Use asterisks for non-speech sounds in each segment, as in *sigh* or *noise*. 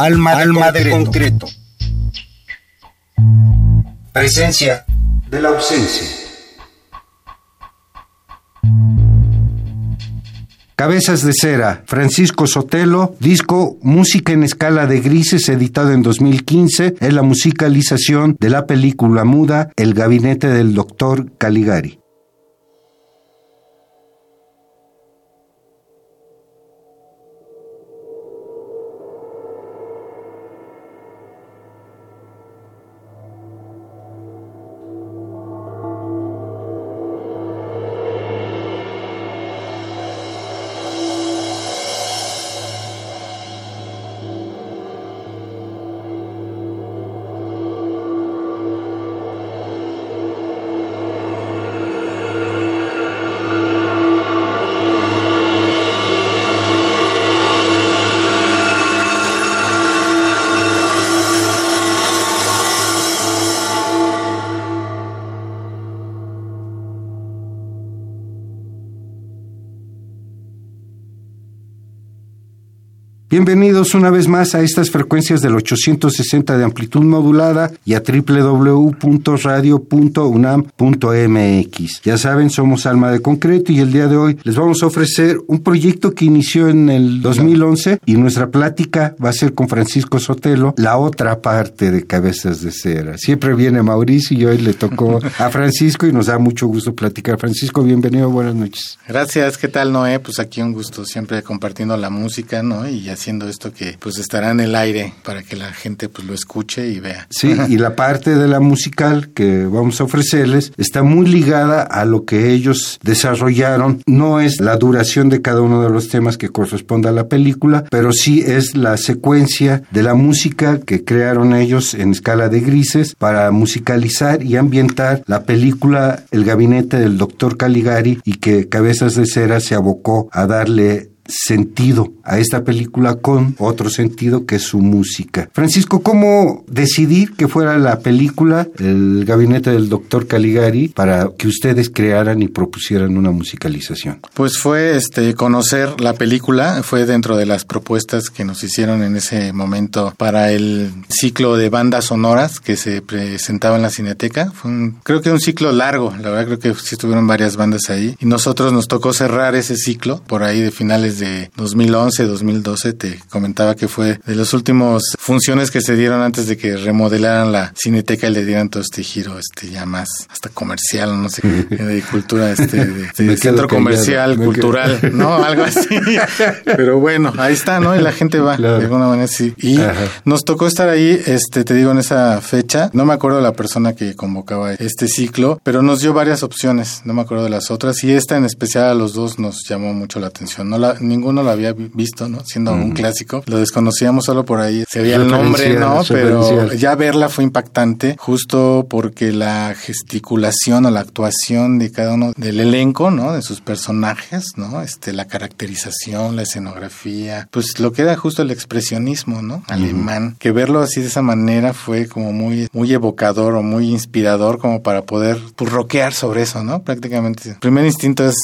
Alma, Alma de, concreto. Presencia de la ausencia. Cabezas de Cera, Francisco Sotelo, disco Música en escala de grises, editado en 2015, es la musicalización de la película muda El gabinete del doctor Caligari. Bienvenidos una vez más a estas frecuencias del 860 de amplitud modulada y a www.radio.unam.mx. Ya saben, somos Alma de Concreto y el día de hoy les vamos a ofrecer un proyecto que inició en el 2011 y nuestra plática va a ser con Francisco Sotelo, la otra parte de Cabezas de Cera. Siempre viene Mauricio y hoy le tocó a Francisco y nos da mucho gusto platicar. Francisco, bienvenido, buenas noches. Gracias, ¿qué tal Noé? Pues aquí un gusto siempre compartiendo la música, ¿no? Y haciendo esto que pues estará en el aire para que la gente pues lo escuche y vea. Sí, y la parte de la musical que vamos a ofrecerles está muy ligada a lo que ellos desarrollaron. No es la duración de cada uno de los temas que corresponde a la película, pero sí es la secuencia de la música que crearon ellos en escala de grises para musicalizar y ambientar la película El gabinete del doctor Caligari y que Cabezas de Cera se abocó a darle sentido a esta película con otro sentido que es su música. Francisco, ¿cómo decidir que fuera la película El gabinete del doctor Caligari para que ustedes crearan y propusieran una musicalización? Pues fue este conocer la película, fue dentro de las propuestas que nos hicieron en ese momento para el ciclo de bandas sonoras que se presentaba en la Cineteca. Fue creo que un ciclo largo, la verdad creo que sí estuvieron varias bandas ahí y nosotros nos tocó cerrar ese ciclo por ahí de finales de 2011, 2012, te comentaba que fue de las últimas funciones que se dieron antes de que remodelaran la cineteca y le dieran todo este giro, este ya más hasta comercial, no sé, *laughs* de cultura, este, de, centro comercial, cultural, *laughs* ¿no? Algo así. *laughs* Pero bueno, ahí está, ¿no? Y la gente va, de alguna manera sí. Y nos tocó estar ahí, este, te digo, en esa fecha. No me acuerdo de la persona que convocaba este ciclo, pero nos dio varias opciones, no me acuerdo de las otras. Y esta en especial a los dos nos llamó mucho la atención. No la, ninguno lo había visto, ¿no? Siendo un clásico. Lo desconocíamos solo por ahí. Se veía el nombre, ¿no? Pero ya verla fue impactante, justo porque la gesticulación o la actuación de cada uno del elenco, ¿no? De sus personajes, ¿no? Este, la caracterización, la escenografía, pues lo que era justo el expresionismo, ¿no? Alemán. Que verlo así de esa manera fue como muy, muy evocador o muy inspirador como para poder, pues, rockear sobre eso, ¿no? Prácticamente. El primer instinto es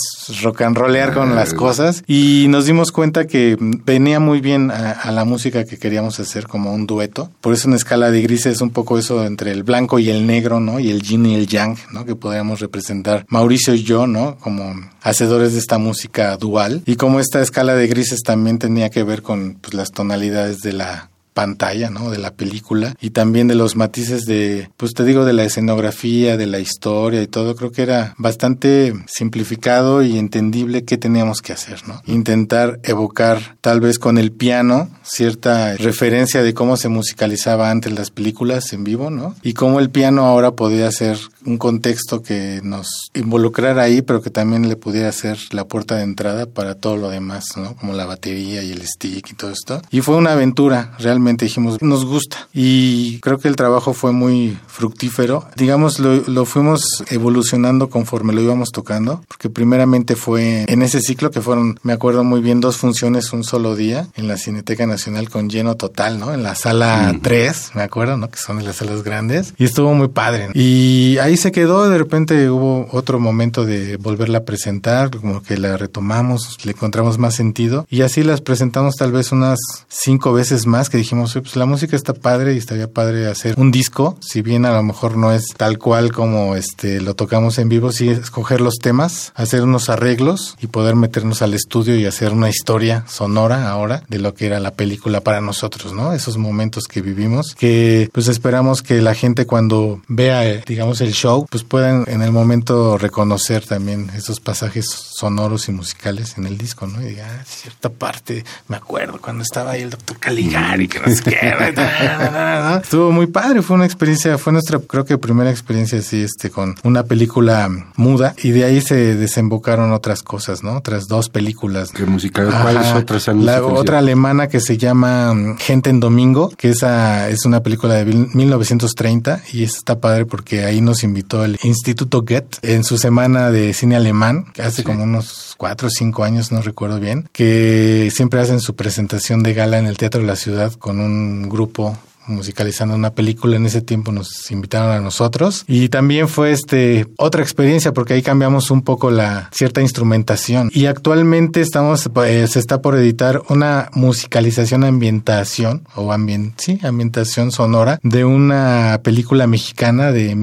rock and rollear con las cosas y nos dimos cuenta que venía muy bien a, la música que queríamos hacer como un dueto. Por eso en escala de grises es un poco eso entre el blanco y el negro, ¿no? Y el yin y el yang, ¿no? Que podríamos representar Mauricio y yo, ¿no? Como hacedores de esta música dual. Y como esta escala de grises también tenía que ver con pues, las tonalidades de la pantalla, ¿no? De la película y también de los matices de, pues te digo, de la escenografía, de la historia y todo. Creo que era bastante simplificado y entendible qué teníamos que hacer, ¿no? Intentar evocar tal vez con el piano cierta referencia de cómo se musicalizaba antes las películas en vivo, ¿no? Y cómo el piano ahora podía ser un contexto que nos involucrara ahí, pero que también le pudiera ser la puerta de entrada para todo lo demás, ¿no? Como la batería y el stick y todo esto. Y fue una aventura realmente dijimos, nos gusta. Y creo que el trabajo fue muy fructífero. Digamos, lo, lo fuimos evolucionando conforme lo íbamos tocando, porque primeramente fue en ese ciclo que fueron, me acuerdo muy bien, dos funciones un solo día en la Cineteca Nacional con lleno total, ¿no? En la sala 3, me acuerdo, ¿no? Que son de las salas grandes. Y estuvo muy padre. Y ahí ahí se quedó, de repente hubo otro momento de volverla a presentar, como que la retomamos, le encontramos más sentido y así las presentamos tal vez unas cinco veces más que dijimos, pues la música está padre y estaría padre hacer un disco, si bien a lo mejor no es tal cual como este lo tocamos en vivo, sí escoger los temas, hacer unos arreglos y poder meternos al estudio y hacer una historia sonora ahora de lo que era la película para nosotros, ¿no? Esos momentos que vivimos, que pues esperamos que la gente cuando vea, eh, digamos, el show, pues puedan en el momento reconocer también esos pasajes sonoros y musicales en el disco, ¿no? Y diga, ah, cierta parte, me acuerdo cuando estaba ahí el doctor Caligari, que no sé qué, *laughs* estuvo muy padre, fue una experiencia, fue nuestra, creo que primera experiencia así, este, con una película muda y de ahí se desembocaron otras cosas, ¿no? Otras dos películas. ¿Qué musical? ¿Cuáles otras La otra alemana que se llama mm, Gente en Domingo, que esa es una película de 1930 y está padre porque ahí nos invitó el Instituto Goethe en su semana de cine alemán, que hace como unos cuatro o cinco años, no recuerdo bien, que siempre hacen su presentación de gala en el Teatro de la Ciudad con un grupo musicalizando una película. En ese tiempo nos invitaron a nosotros y también fue este otra experiencia porque ahí cambiamos un poco la cierta instrumentación y actualmente estamos eh, se está por editar una musicalización ambientación o ambient, sí, ambientación sonora de una película mexicana de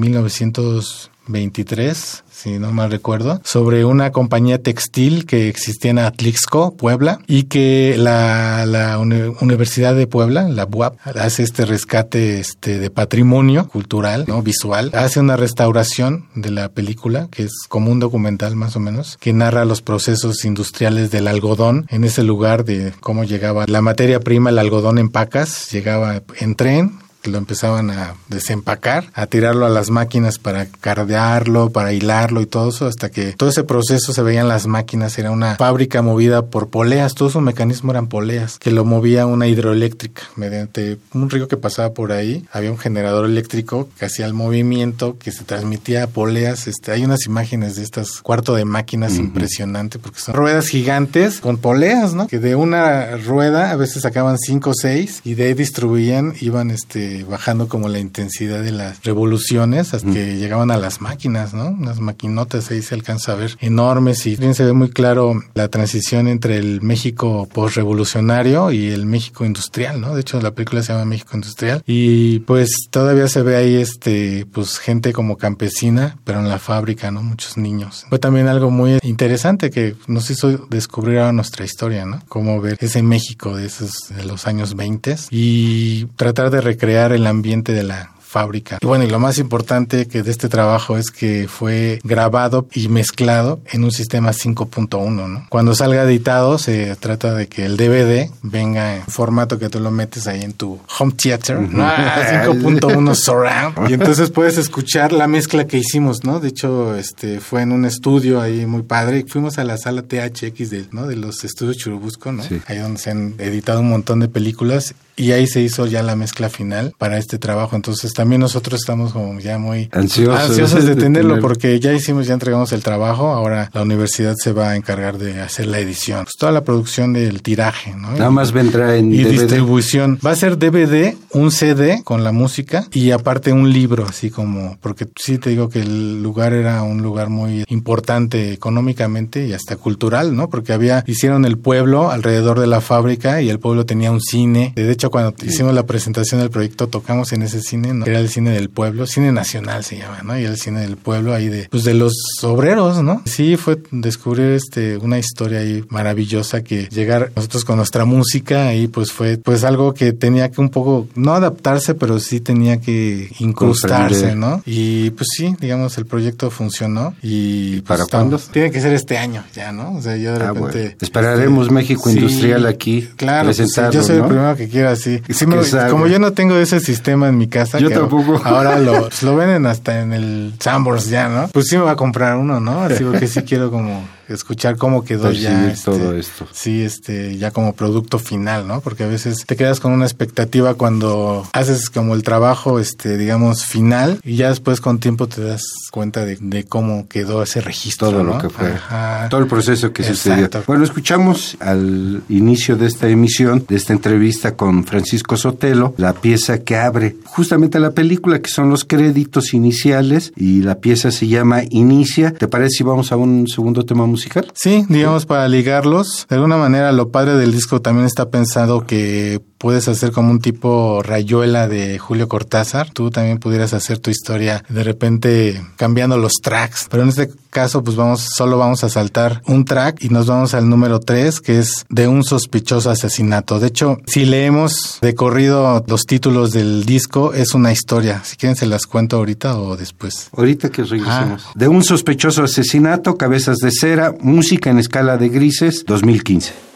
1923 si no mal recuerdo, sobre una compañía textil que existía en Atlixco, Puebla, y que la, la Universidad de Puebla, la UAP, hace este rescate este, de patrimonio cultural, ¿no? visual, hace una restauración de la película, que es como un documental más o menos, que narra los procesos industriales del algodón en ese lugar de cómo llegaba la materia prima, el algodón en pacas, llegaba en tren, lo empezaban a desempacar, a tirarlo a las máquinas para cardearlo, para hilarlo y todo eso, hasta que todo ese proceso se veía en las máquinas, era una fábrica movida por poleas, todo su mecanismo eran poleas, que lo movía una hidroeléctrica. Mediante un río que pasaba por ahí, había un generador eléctrico que hacía el movimiento, que se transmitía a poleas, este, hay unas imágenes de estas cuarto de máquinas impresionante porque son ruedas gigantes con poleas, ¿no? Que de una rueda a veces sacaban cinco o seis y de ahí distribuían, iban este bajando como la intensidad de las revoluciones hasta que llegaban a las máquinas, ¿no? Las maquinotas ahí se alcanza a ver enormes y bien se ve muy claro la transición entre el México postrevolucionario y el México industrial, ¿no? De hecho la película se llama México industrial y pues todavía se ve ahí este pues gente como campesina, pero en la fábrica, ¿no? Muchos niños. Fue también algo muy interesante que nos hizo descubrir ahora nuestra historia, ¿no? Cómo ver ese México de esos de los años 20 y tratar de recrear el ambiente de la fábrica. Y bueno, y lo más importante que de este trabajo es que fue grabado y mezclado en un sistema 5.1, ¿no? Cuando salga editado se trata de que el DVD venga en formato que tú lo metes ahí en tu home theater, 5.1 *laughs* surround y entonces puedes escuchar la mezcla que hicimos, ¿no? De hecho, este fue en un estudio ahí muy padre. Fuimos a la sala THX de, ¿no? de los estudios Churubusco, ¿no? Ahí donde se han editado un montón de películas y ahí se hizo ya la mezcla final para este trabajo. Entonces también nosotros estamos como ya muy ansiosos, de, tenerlo porque ya hicimos, ya entregamos el trabajo, ahora la universidad se va a encargar de hacer la edición. Pues toda la producción del tiraje, ¿no? Nada más vendrá en y distribución. Va a ser DVD, un CD con la música y aparte un libro, así como, porque sí te digo que el lugar era un lugar muy importante económicamente y hasta cultural, ¿no? Porque había, hicieron el pueblo alrededor de la fábrica y el pueblo tenía un cine. De hecho, cuando hicimos la presentación del proyecto, tocamos en ese cine, ¿no? Era el cine del pueblo, cine nacional se llama, ¿no? Y el cine del pueblo ahí de, pues de los obreros, ¿no? Sí, fue descubrir este, una historia ahí maravillosa que llegar nosotros con nuestra música ahí, pues fue, pues algo que tenía que un poco, no adaptarse, pero sí tenía que incrustarse, ¿no? Y pues sí, digamos, el proyecto funcionó y... Pues, ¿Para cuándo? Tiene que ser este año ya, ¿no? O sea, ya de ah, repente... Esperaremos este, México Industrial aquí. Claro, pues, yo soy el primero que quiero así. como yo no tengo ese sistema en mi casa, yo tampoco. *laughs* Ahora lo, *laughs* lo venden hasta en el Sambors ya, ¿no? Pues sí me va a comprar uno, ¿no? Así que sí quiero como escuchar cómo quedó ya este, todo esto. Sí, este, ya como producto final, ¿no? Porque a veces te quedas con una expectativa cuando haces como el trabajo, este, digamos, final y ya después con tiempo te das cuenta de, cómo quedó ese registro. Todo lo que fue. Todo el proceso que sucedió. Bueno, escuchamos al inicio de esta emisión, de esta entrevista con Francisco Sotelo, la pieza que abre justamente la película, que son los créditos iniciales y la pieza se llama Inicia. ¿Te parece si vamos a un segundo tema musical? Sí, digamos para ligarlos. De alguna manera lo padre del disco también está pensado que puedes hacer como un tipo rayuela de Julio Cortázar. Tú también pudieras hacer tu historia de repente cambiando los tracks. Pero en este caso, pues vamos, solo vamos a saltar un track y nos vamos al número 3, que es de un sospechoso asesinato. De hecho, si leemos de corrido los títulos del disco, es una historia. Si quieren, se las cuento ahorita o después. Ahorita que regresemos. Ah. De un sospechoso asesinato, cabezas de cera, música en escala de grises, 2015.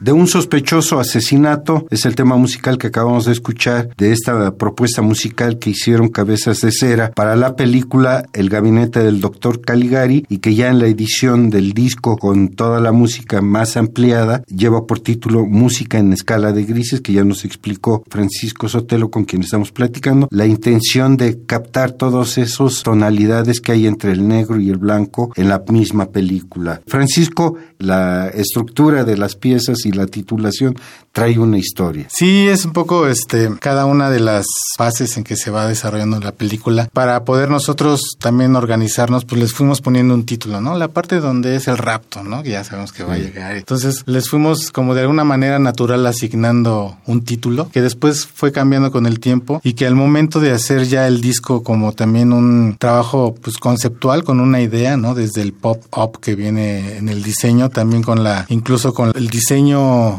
De un sospechoso asesinato es el tema musical que acabamos de escuchar de esta propuesta musical que hicieron Cabezas de Cera para la película El gabinete del doctor Caligari y que ya en la edición del disco con toda la música más ampliada lleva por título Música en escala de grises que ya nos explicó Francisco Sotelo con quien estamos platicando la intención de captar todos esos tonalidades que hay entre el negro y el blanco en la misma película. Francisco, la estructura de las piezas y la titulación trae una historia. Sí, es un poco este cada una de las fases en que se va desarrollando la película. Para poder nosotros también organizarnos, pues les fuimos poniendo un título, ¿no? La parte donde es el rapto, ¿no? Que ya sabemos que va a llegar. Entonces les fuimos como de alguna manera natural asignando un título que después fue cambiando con el tiempo y que al momento de hacer ya el disco como también un trabajo pues conceptual con una idea, ¿no? Desde el pop up que viene en el diseño, también con la incluso con el diseño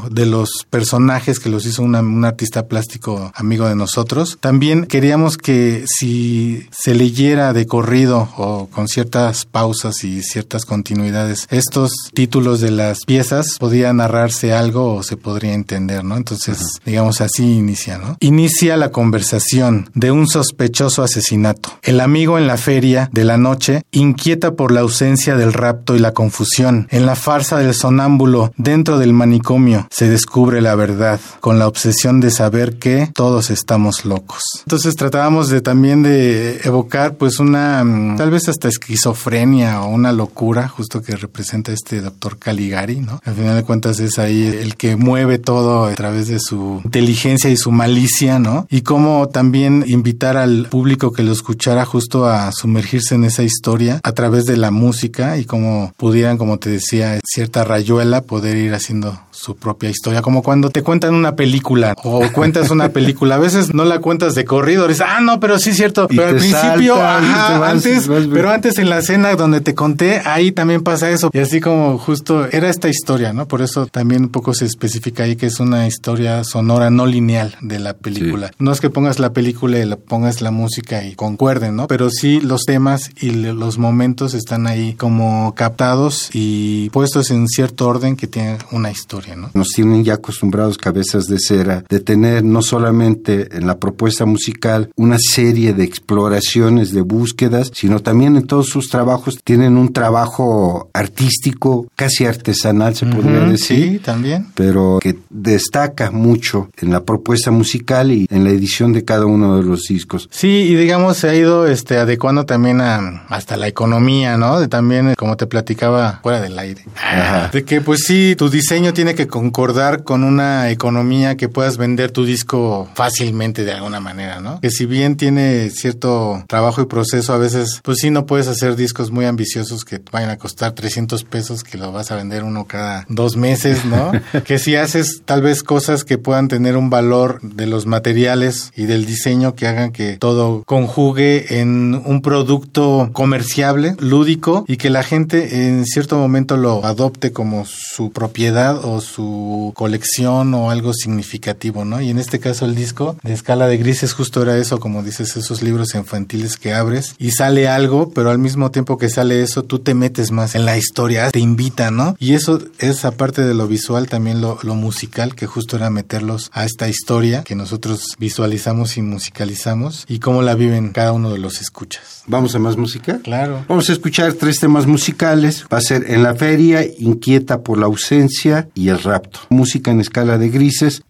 de los personajes que los hizo un artista plástico amigo de nosotros. También queríamos que si se leyera de corrido o con ciertas pausas y ciertas continuidades estos títulos de las piezas, podía narrarse algo o se podría entender, ¿no? Entonces, digamos así inicia, ¿no? Inicia la conversación de un sospechoso asesinato. El amigo en la feria de la noche inquieta por la ausencia del rapto y la confusión. En la farsa del sonámbulo dentro del manicomio se descubre la verdad con la obsesión de saber que todos estamos locos. Entonces tratábamos de también de evocar pues una mm, tal vez hasta esquizofrenia o una locura justo que representa este doctor Caligari, ¿no? Al final de cuentas es ahí el que mueve todo a través de su inteligencia y su malicia, ¿no? Y cómo también invitar al público que lo escuchara justo a sumergirse en esa historia a través de la música y cómo pudieran, como te decía, cierta rayuela poder ir haciendo su propia historia, como cuando te cuentan una película o cuentas una película, a veces no la cuentas de corrido, dices, ah, no, pero sí es cierto, pero al principio, antes, pero antes en la escena donde te conté, ahí también pasa eso, y así como justo era esta historia, ¿no? Por eso también un poco se especifica ahí que es una historia sonora no lineal de la película. No es que pongas la película y le pongas la música y concuerden, ¿no? Pero sí los temas y los momentos están ahí como captados y puestos en cierto orden que tienen una historia. Nos tienen ya acostumbrados cabezas de cera de tener no solamente en la propuesta musical una serie de exploraciones, de búsquedas, sino también en todos sus trabajos tienen un trabajo artístico, casi artesanal se podría decir. Sí, también. Pero que destaca mucho en la propuesta musical y en la edición de cada uno de los discos. Sí, y digamos se ha ido este adecuando también a hasta la economía, ¿no? De también como te platicaba fuera del aire. De que pues sí, tu diseño tiene tiene que concordar con una economía que puedas vender tu disco fácilmente de alguna manera, ¿no? Que si bien tiene cierto trabajo y proceso, a veces, pues sí, no puedes hacer discos muy ambiciosos que vayan a costar 300 pesos, que lo vas a vender uno cada dos meses, ¿no? *laughs* que si haces tal vez cosas que puedan tener un valor de los materiales y del diseño que hagan que todo conjugue en un producto comerciable, lúdico, y que la gente en cierto momento lo adopte como su propiedad o su colección o algo significativo, ¿no? Y en este caso el disco de escala de grises justo era eso, como dices, esos libros infantiles que abres y sale algo, pero al mismo tiempo que sale eso, tú te metes más en la historia, te invita, ¿no? Y eso es aparte de lo visual, también lo, lo musical, que justo era meterlos a esta historia que nosotros visualizamos y musicalizamos y cómo la viven cada uno de los escuchas. ¿Vamos a más música? Claro. Vamos a escuchar tres temas musicales. Va a ser En la feria, Inquieta por la ausencia y Rapto. Música en escala de grises.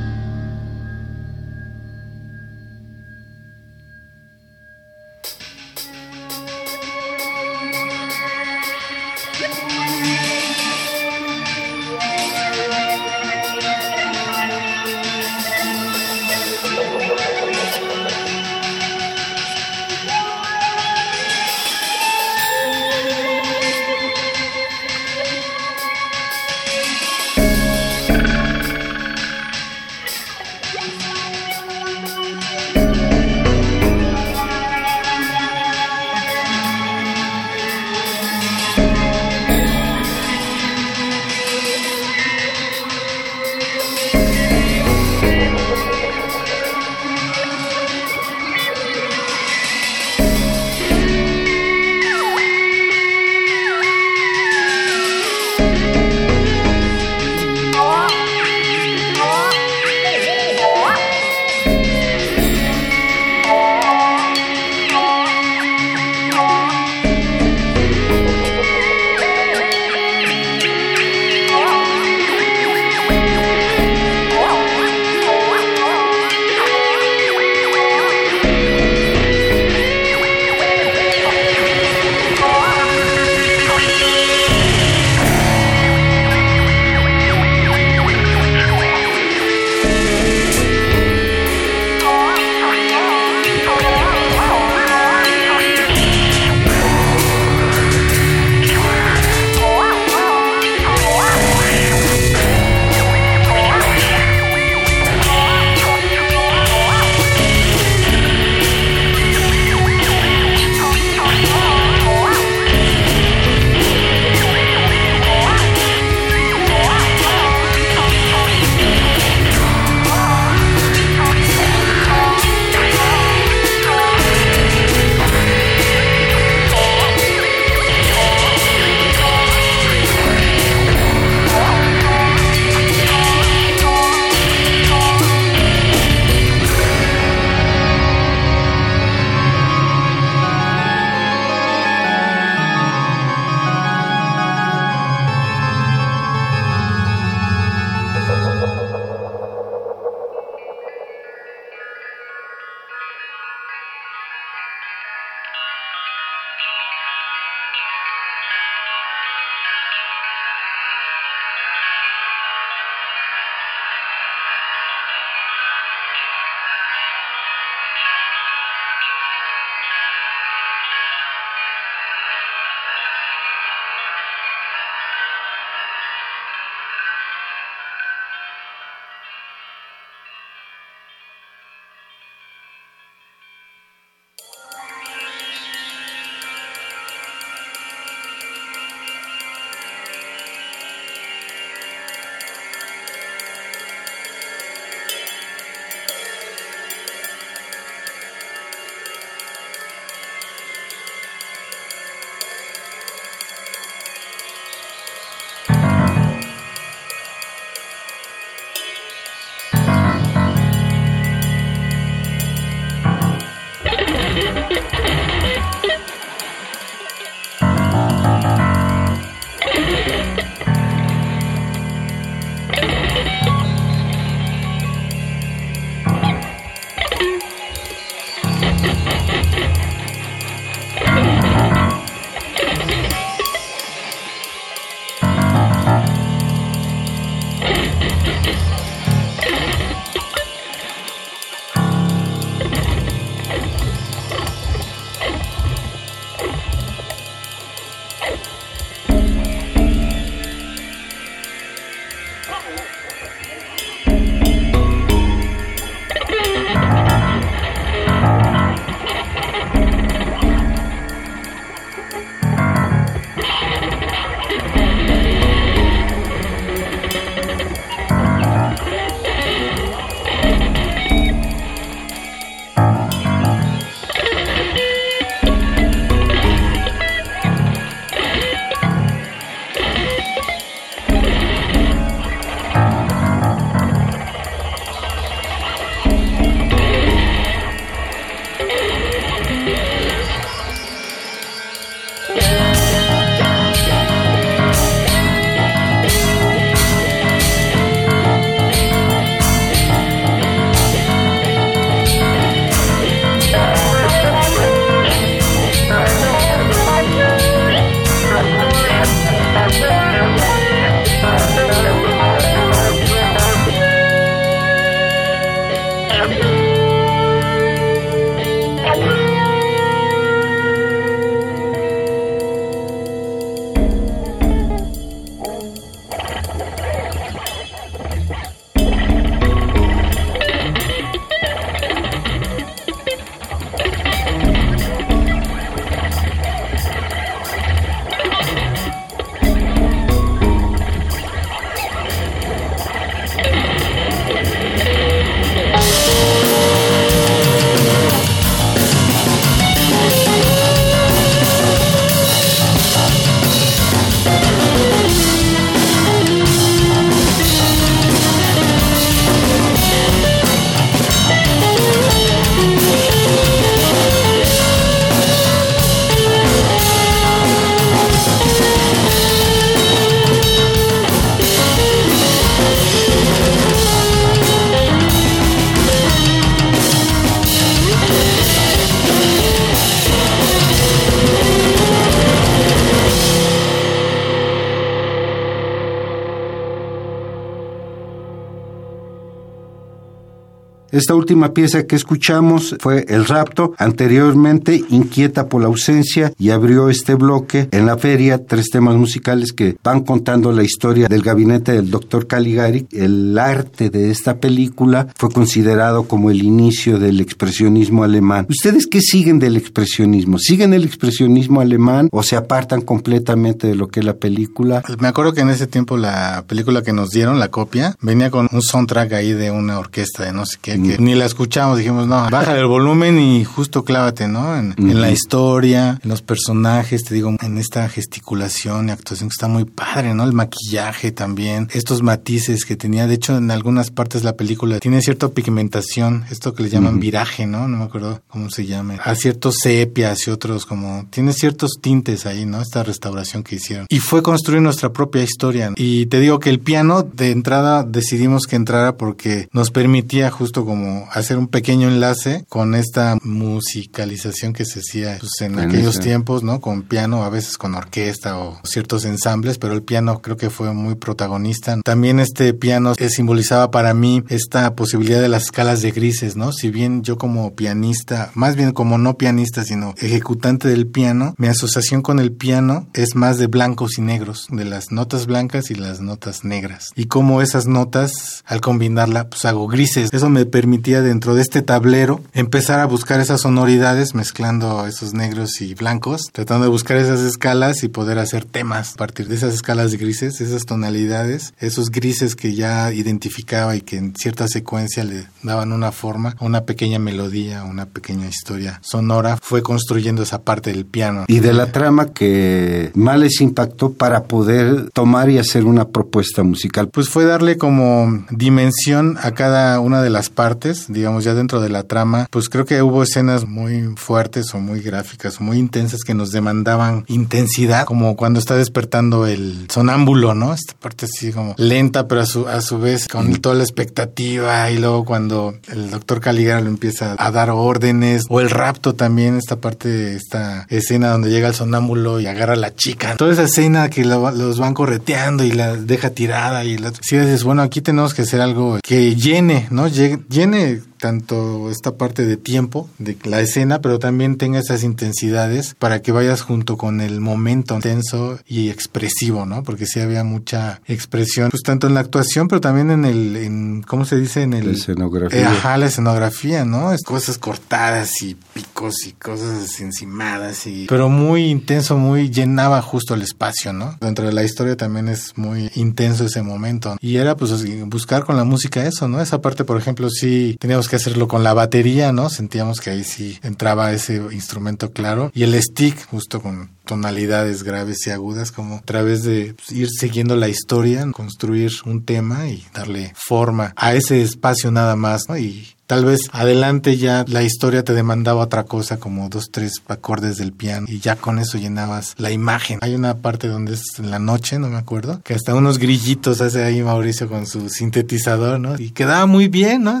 Esta última pieza que escuchamos fue El Rapto, anteriormente Inquieta por la ausencia y abrió este bloque en la feria tres temas musicales que van contando la historia del gabinete del doctor Caligari. El arte de esta película fue considerado como el inicio del expresionismo alemán. ¿Ustedes qué siguen del expresionismo? ¿Siguen el expresionismo alemán o se apartan completamente de lo que es la película? Me acuerdo que en ese tiempo la película que nos dieron, la copia, venía con un soundtrack ahí de una orquesta de no sé qué ni la escuchamos, dijimos, no, baja el volumen y justo clávate, ¿no? En, la historia, en los personajes, te digo, en esta gesticulación y actuación que está muy padre, ¿no? El maquillaje también, estos matices que tenía, de hecho, en algunas partes la película tiene cierta pigmentación, esto que le llaman viraje, ¿no? No me acuerdo cómo se llama. A ciertos sepias y otros como, tiene ciertos tintes ahí, ¿no? Esta restauración que hicieron. Y fue construir nuestra propia historia. Y te digo que el piano, de entrada, decidimos que entrara porque nos permitía justo como hacer un pequeño enlace con esta musicalización que se hacía pues, en, aquellos tiempos, ¿no? Con piano, a veces con orquesta o ciertos ensambles, pero el piano creo que fue muy protagonista. También este piano simbolizaba para mí esta posibilidad de las escalas de grises, ¿no? Si bien yo como pianista, más bien como no pianista, sino ejecutante del piano, mi asociación con el piano es más de blancos y negros, de las notas blancas y las notas negras. Y como esas notas, al combinarla, pues hago grises. Eso me permite dentro de este tablero empezar a buscar esas sonoridades mezclando esos negros y blancos, tratando de buscar esas escalas y poder hacer temas a partir de esas escalas grises, esas tonalidades, esos grises que ya identificaba y que en cierta secuencia le daban una forma, una pequeña melodía, una pequeña historia sonora, fue construyendo esa parte del piano. Y de la trama que más les impactó para poder tomar y hacer una propuesta musical. Pues fue darle como dimensión a cada una de las partes digamos ya dentro de la trama, pues creo que hubo escenas muy fuertes o muy gráficas muy intensas que nos demandaban intensidad, como cuando está despertando el sonámbulo, ¿no? Esta parte así como lenta, pero a su, a su vez con toda la expectativa y luego cuando el doctor Caligara lo empieza a dar órdenes o el rapto también, esta parte, esta escena donde llega el sonámbulo y agarra a la chica. Toda esa escena que los van correteando y la deja tirada y la, si dices, bueno, aquí tenemos que hacer algo que llene, ¿no? Llene llene tanto esta parte de tiempo de la escena, pero también tenga esas intensidades para que vayas junto con el momento tenso y expresivo, ¿no? Porque sí había mucha expresión, pues tanto en la actuación, pero también en el, en, ¿cómo se dice? En el... La escenografía. Eh, ajá, la escenografía, ¿no? Es cosas cortadas y picos y cosas encimadas y... Pero muy intenso, muy llenaba justo el espacio, ¿no? Dentro de la historia también es muy intenso ese momento. Y era pues buscar con la música eso, ¿no? Esa parte, por ejemplo, sí teníamos que hacerlo con la batería, ¿no? Sentíamos que ahí sí entraba ese instrumento claro. Y el stick, justo con tonalidades graves y agudas, como a través de pues, ir siguiendo la historia, construir un tema y darle forma a ese espacio nada más, ¿no? Y Tal vez adelante ya la historia te demandaba otra cosa, como dos, tres acordes del piano, y ya con eso llenabas la imagen. Hay una parte donde es en la noche, no me acuerdo, que hasta unos grillitos hace ahí Mauricio con su sintetizador, ¿no? Y quedaba muy bien, ¿no?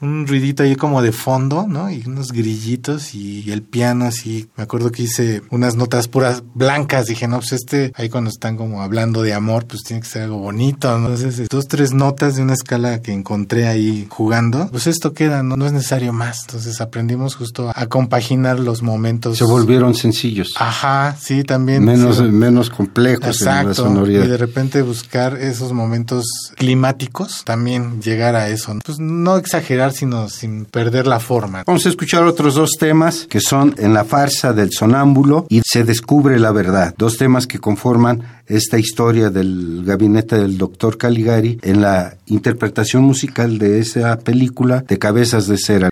un ruidito ahí como de fondo, ¿no? Y unos grillitos y el piano así. Me acuerdo que hice unas notas puras blancas. Dije, no, pues este, ahí cuando están como hablando de amor, pues tiene que ser algo bonito. Entonces, dos, tres notas de una escala que encontré ahí jugando, pues esto queda, no, no es necesario más. Entonces aprendimos justo a compaginar los momentos. Se volvieron sencillos. Ajá, sí, también. Menos, menos complejos en la sonoridad. Y de repente buscar esos momentos climáticos, también llegar a eso. Pues no exagerar, sino sin perder la forma. Vamos a escuchar otros dos temas que son En la farsa del sonámbulo y Se descubre la verdad. Dos temas que conforman esta historia del gabinete del doctor Caligari en la interpretación musical de esa película de Cabezas de Cera.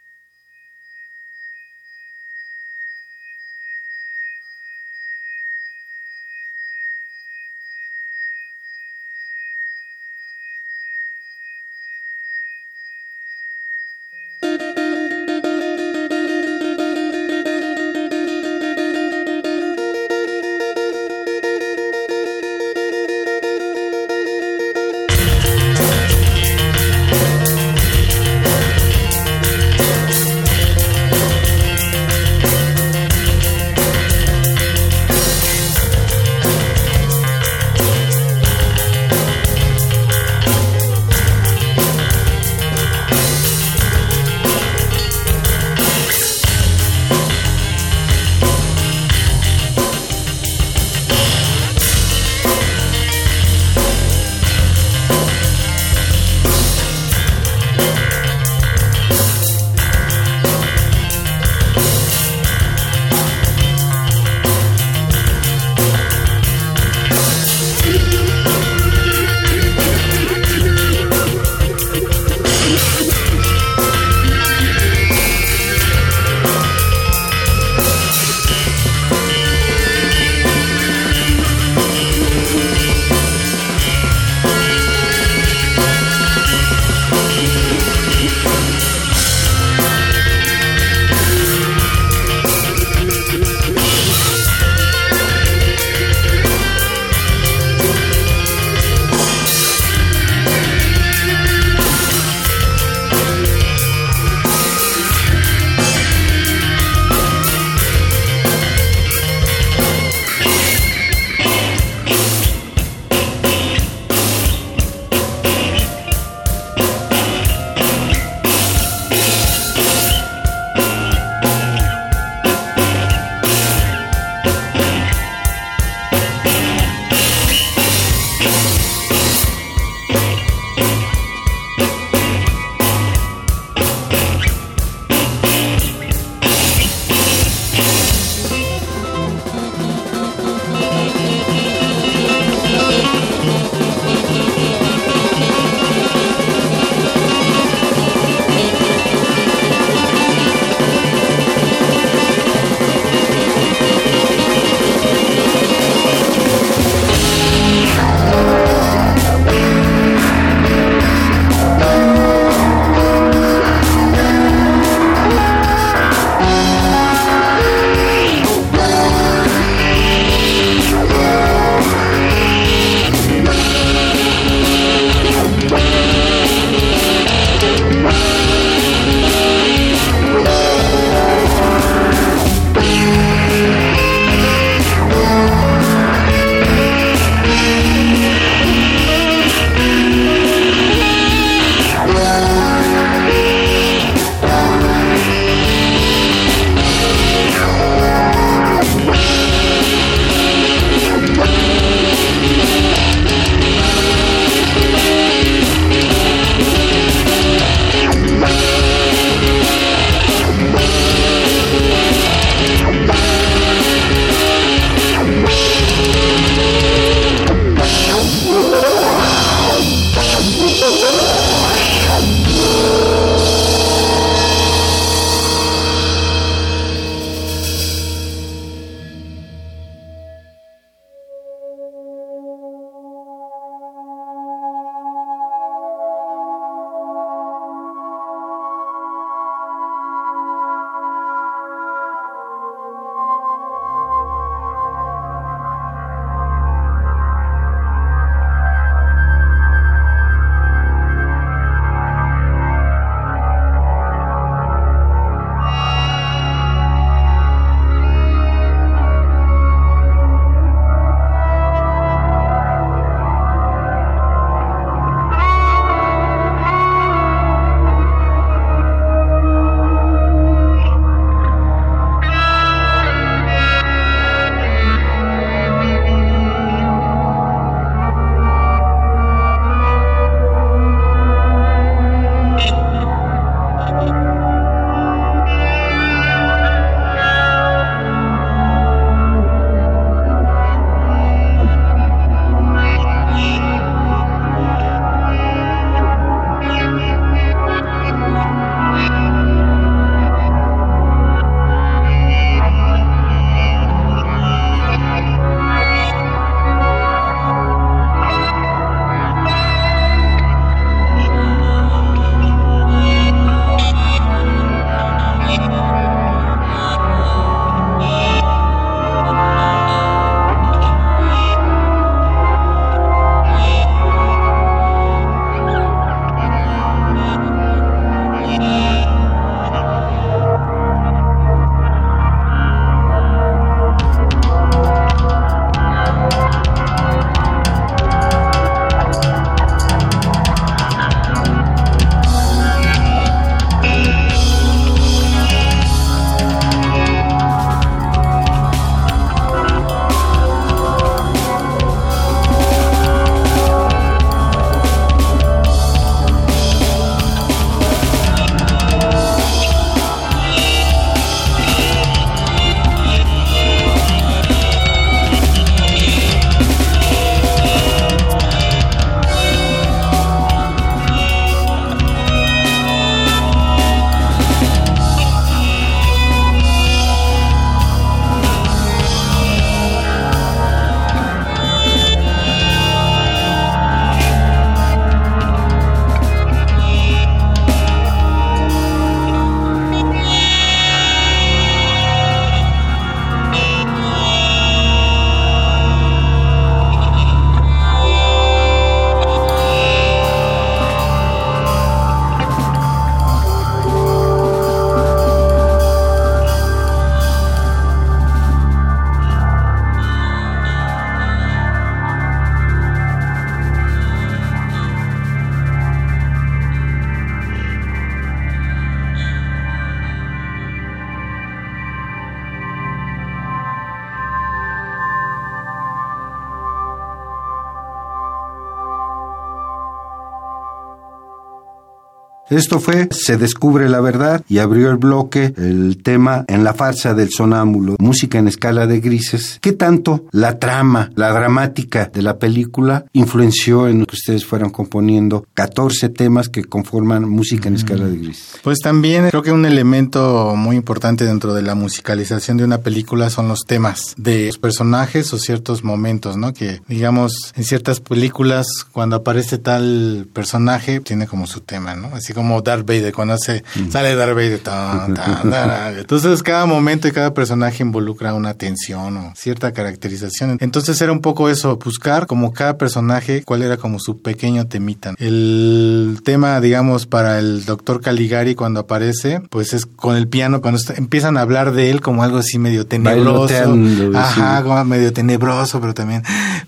Esto fue Se descubre la verdad y abrió el bloque el tema En la farsa del sonámbulo, música en escala de grises. ¿Qué tanto la trama, la dramática de la película influenció en que ustedes fueran componiendo 14 temas que conforman música en escala de grises? Pues también creo que un elemento muy importante dentro de la musicalización de una película son los temas de los personajes o ciertos momentos, ¿no? Que digamos en ciertas películas cuando aparece tal personaje tiene como su tema, ¿no? Así como Darth Vader, cuando hace, sale Darth Vader, *laughs* entonces cada momento y cada personaje involucra una tensión o cierta caracterización. Entonces era un poco eso, buscar como cada personaje cuál era como su pequeño temita. El tema, digamos, para el doctor Caligari cuando aparece, pues es con el piano, cuando empiezan a hablar de él como algo así medio tenebroso. Ajá, como medio tenebroso, pero también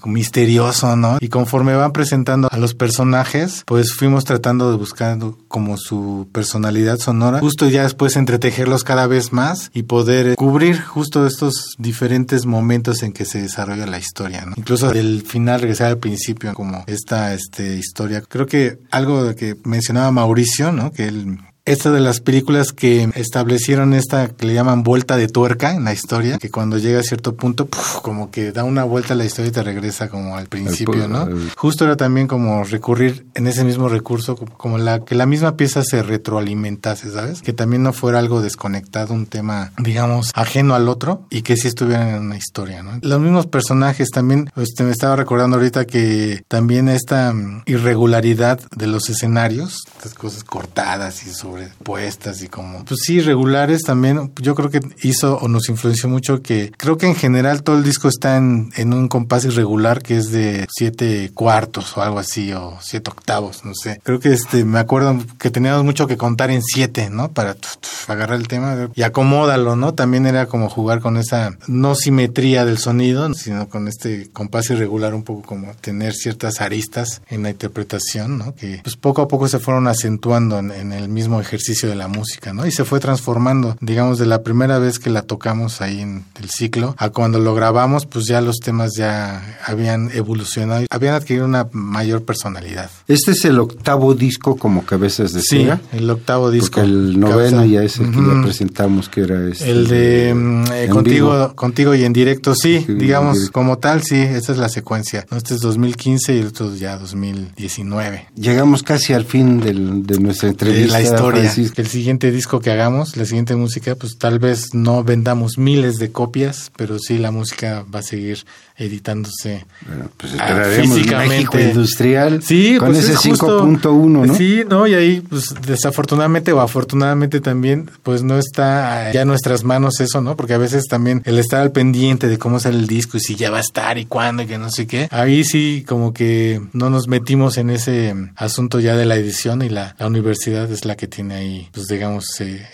misterioso, ¿no? Y conforme van presentando a los personajes, pues fuimos tratando de buscar como su personalidad sonora, justo ya después entretejerlos cada vez más y poder cubrir justo estos diferentes momentos en que se desarrolla la historia, ¿no? Incluso del final regresar al principio como esta este, historia. Creo que algo que mencionaba Mauricio, ¿no? Que él esta de las películas que establecieron esta que le llaman vuelta de tuerca en la historia, que cuando llega a cierto punto, como que da una vuelta a la historia y te regresa como al principio, ¿no? Justo era también como recurrir en ese mismo recurso, como la que la misma pieza se retroalimentase, ¿sabes? Que también no fuera algo desconectado, un tema, digamos, ajeno al otro y que sí estuvieran en una historia, ¿no? Los mismos personajes también, este, me estaba recordando ahorita que también esta mm, irregularidad de los escenarios, estas cosas cortadas y sobre puestas y como, pues sí, regulares también, yo creo que hizo o nos influenció mucho que creo que en general todo el disco está en, en un compás irregular que es de siete cuartos o algo así, o siete octavos, no sé. Creo que este, me acuerdo que teníamos mucho que contar en siete, ¿no? Para agarrar el tema y acomódalo, ¿no? También era como jugar con esa no simetría del sonido, sino con este compás irregular un poco como tener ciertas aristas en la interpretación, ¿no? Que pues poco a poco se fueron acentuando en, en el mismo ejercicio de la música, ¿no? Y se fue transformando, digamos, de la primera vez que la tocamos ahí en el ciclo a cuando lo grabamos, pues ya los temas ya habían evolucionado, habían adquirido una mayor personalidad. Este es el octavo disco como Cabezas de sí, el octavo disco. Porque el noveno ya es el que ya presentamos, que era este. El de mm, eh, contigo, contigo y en directo, sí, digamos, como tal, sí, esa es la secuencia. Este es 2015 y el otro ya 2019. Llegamos casi al fin del, de nuestra entrevista. la historia el siguiente disco que hagamos, la siguiente música, pues tal vez no vendamos miles de copias, pero sí la música va a seguir editándose bueno, pues físicamente. México industrial sí, con pues ese 5.1, ¿no? Sí, no, y ahí pues desafortunadamente o afortunadamente también pues no está ya en nuestras manos eso, ¿no? Porque a veces también el estar al pendiente de cómo sale el disco y si ya va a estar y cuándo y que no sé qué. Ahí sí como que no nos metimos en ese asunto ya de la edición y la, la universidad es la que tiene ahí pues digamos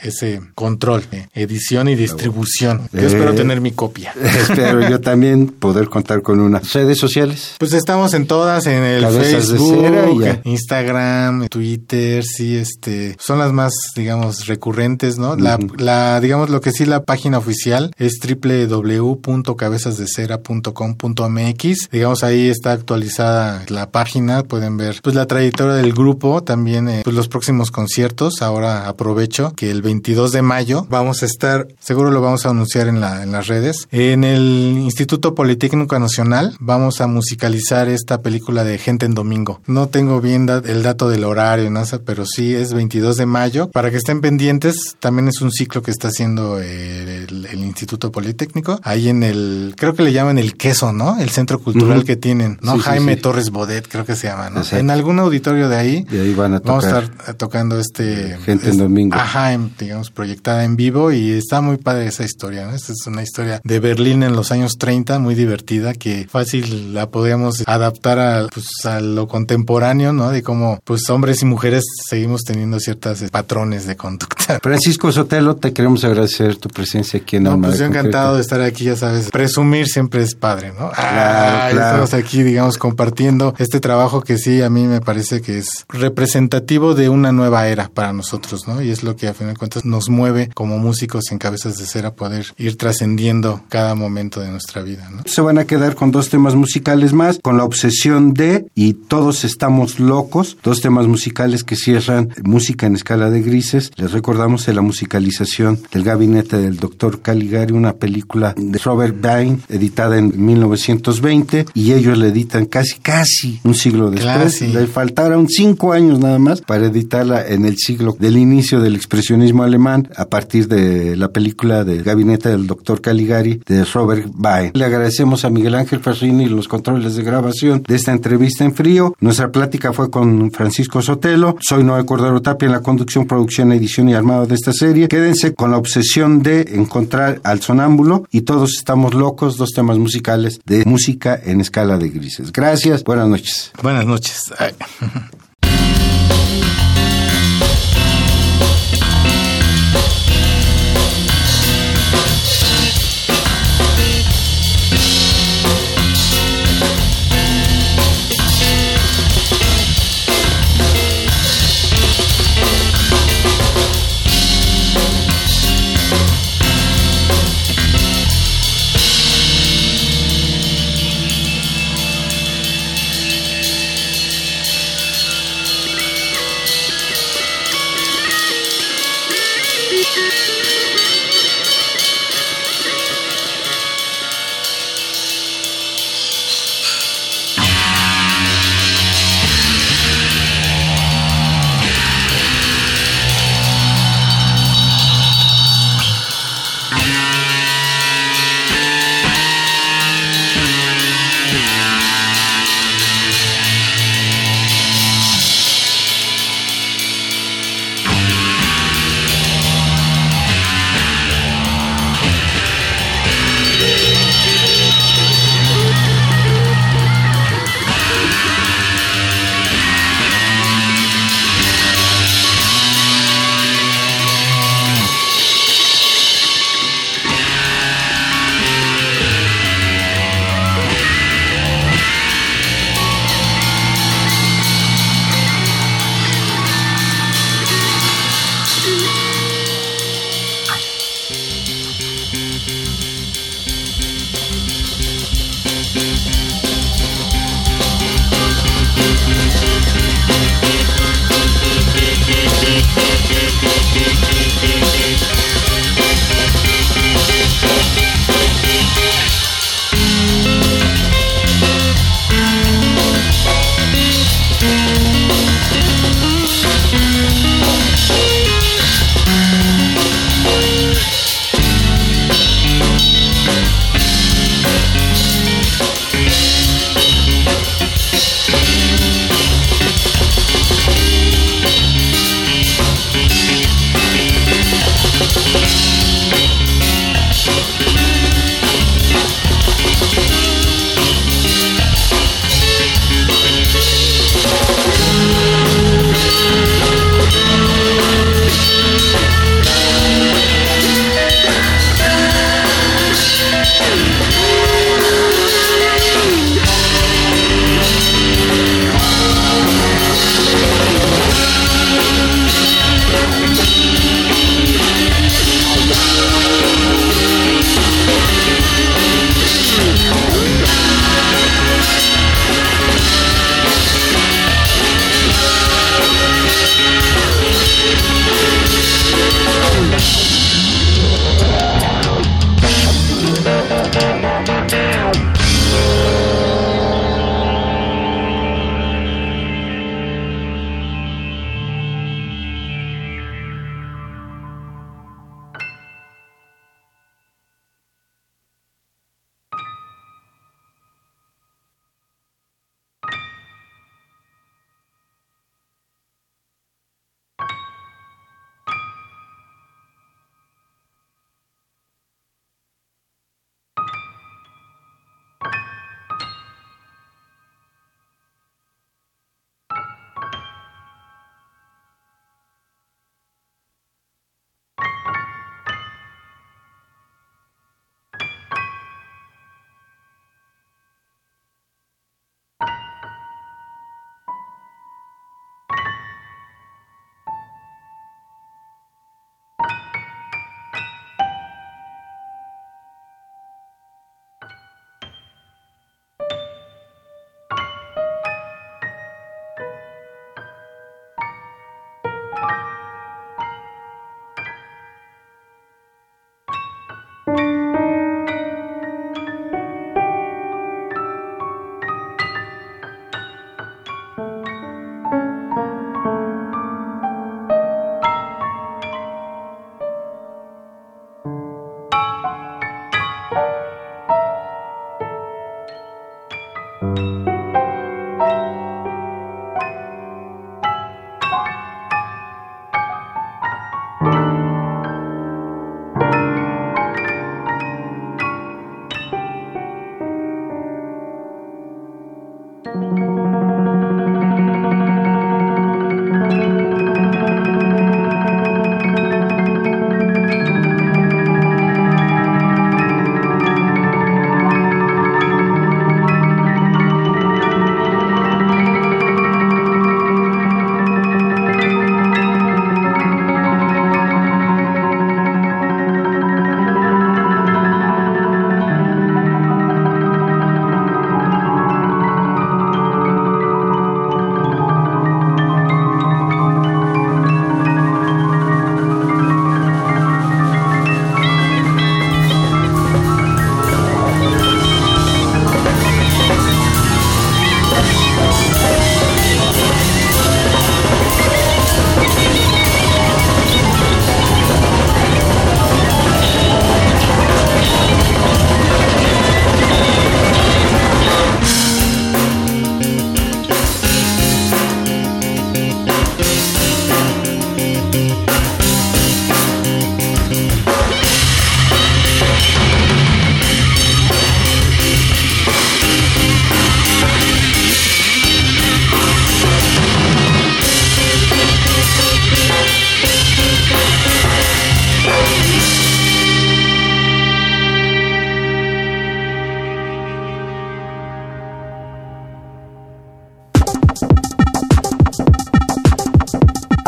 ese control, edición y distribución. Yo espero eh, tener mi copia. *laughs* Espero yo también poder contar con unas redes sociales. Pues estamos en todas, en el Facebook, Instagram, Twitter, sí, este, son las más, digamos, recurrentes, ¿no? La, la, digamos, lo que sí la página oficial es www.cabezasdecera.com.mx. Digamos, ahí está actualizada la página, pueden ver, pues, la trayectoria del grupo, también, eh, pues, los próximos conciertos. Ahora aprovecho que el 22 de mayo vamos a estar, seguro lo vamos a anunciar en, la, en las redes, en el Instituto Politécnico Nacional vamos a musicalizar esta película de Gente en Domingo. No tengo bien el dato del horario, NASA, pero sí es 22 de mayo. Para que estén pendientes, también es un ciclo que está haciendo el, Instituto Politécnico. Ahí en el, creo que le llaman el queso, ¿no? El centro cultural que tienen, ¿no? Jaime Torres Bodet, creo que se llama, ¿no? En algún auditorio de ahí. Y ahí van a Vamos a estar tocando este. Gente en Domingo. Ajá, digamos, proyectada en vivo y está muy padre esa historia, ¿no? Esta es una historia de Berlín en los años 30, muy divertida que fácil la podríamos adaptar a, pues, a lo contemporáneo, ¿no? De cómo pues hombres y mujeres seguimos teniendo ciertos patrones de conducta. *laughs* Francisco Sotelo, te queremos agradecer tu presencia aquí en no, pues yo encantado de estar aquí, ya sabes. Presumir siempre es padre, ¿no? Ah, estamos aquí, digamos, compartiendo este trabajo que sí a mí me parece que es representativo de una nueva era para nosotros, ¿no? Y es lo que a fin de cuentas nos mueve como músicos en cabezas de cera poder ir trascendiendo cada momento de nuestra vida, ¿no? Se van a quedar con dos temas musicales más, con la obsesión de y todos estamos locos, dos temas musicales que cierran música en escala de grises. Les recordamos en la musicalización del gabinete del doctor Caligari, una película de Robert Bain, editada en 1920, y ellos le editan casi, casi un siglo después. Le faltaron cinco años nada más para editarla en el siglo del inicio del expresionismo alemán, a partir de la película del gabinete del doctor Caligari de Robert Bain. Le agradecemos a Miguel Ángel Ferrini los controles de grabación de esta entrevista en frío. Nuestra plática fue con Francisco Sotelo. Soy Noé Cordero Tapia en la conducción, producción, edición y armado de esta serie. Quédense con la obsesión de encontrar al sonámbulo y todos estamos locos, dos temas musicales de música en escala de grises. Gracias, buenas noches. Buenas noches. *laughs*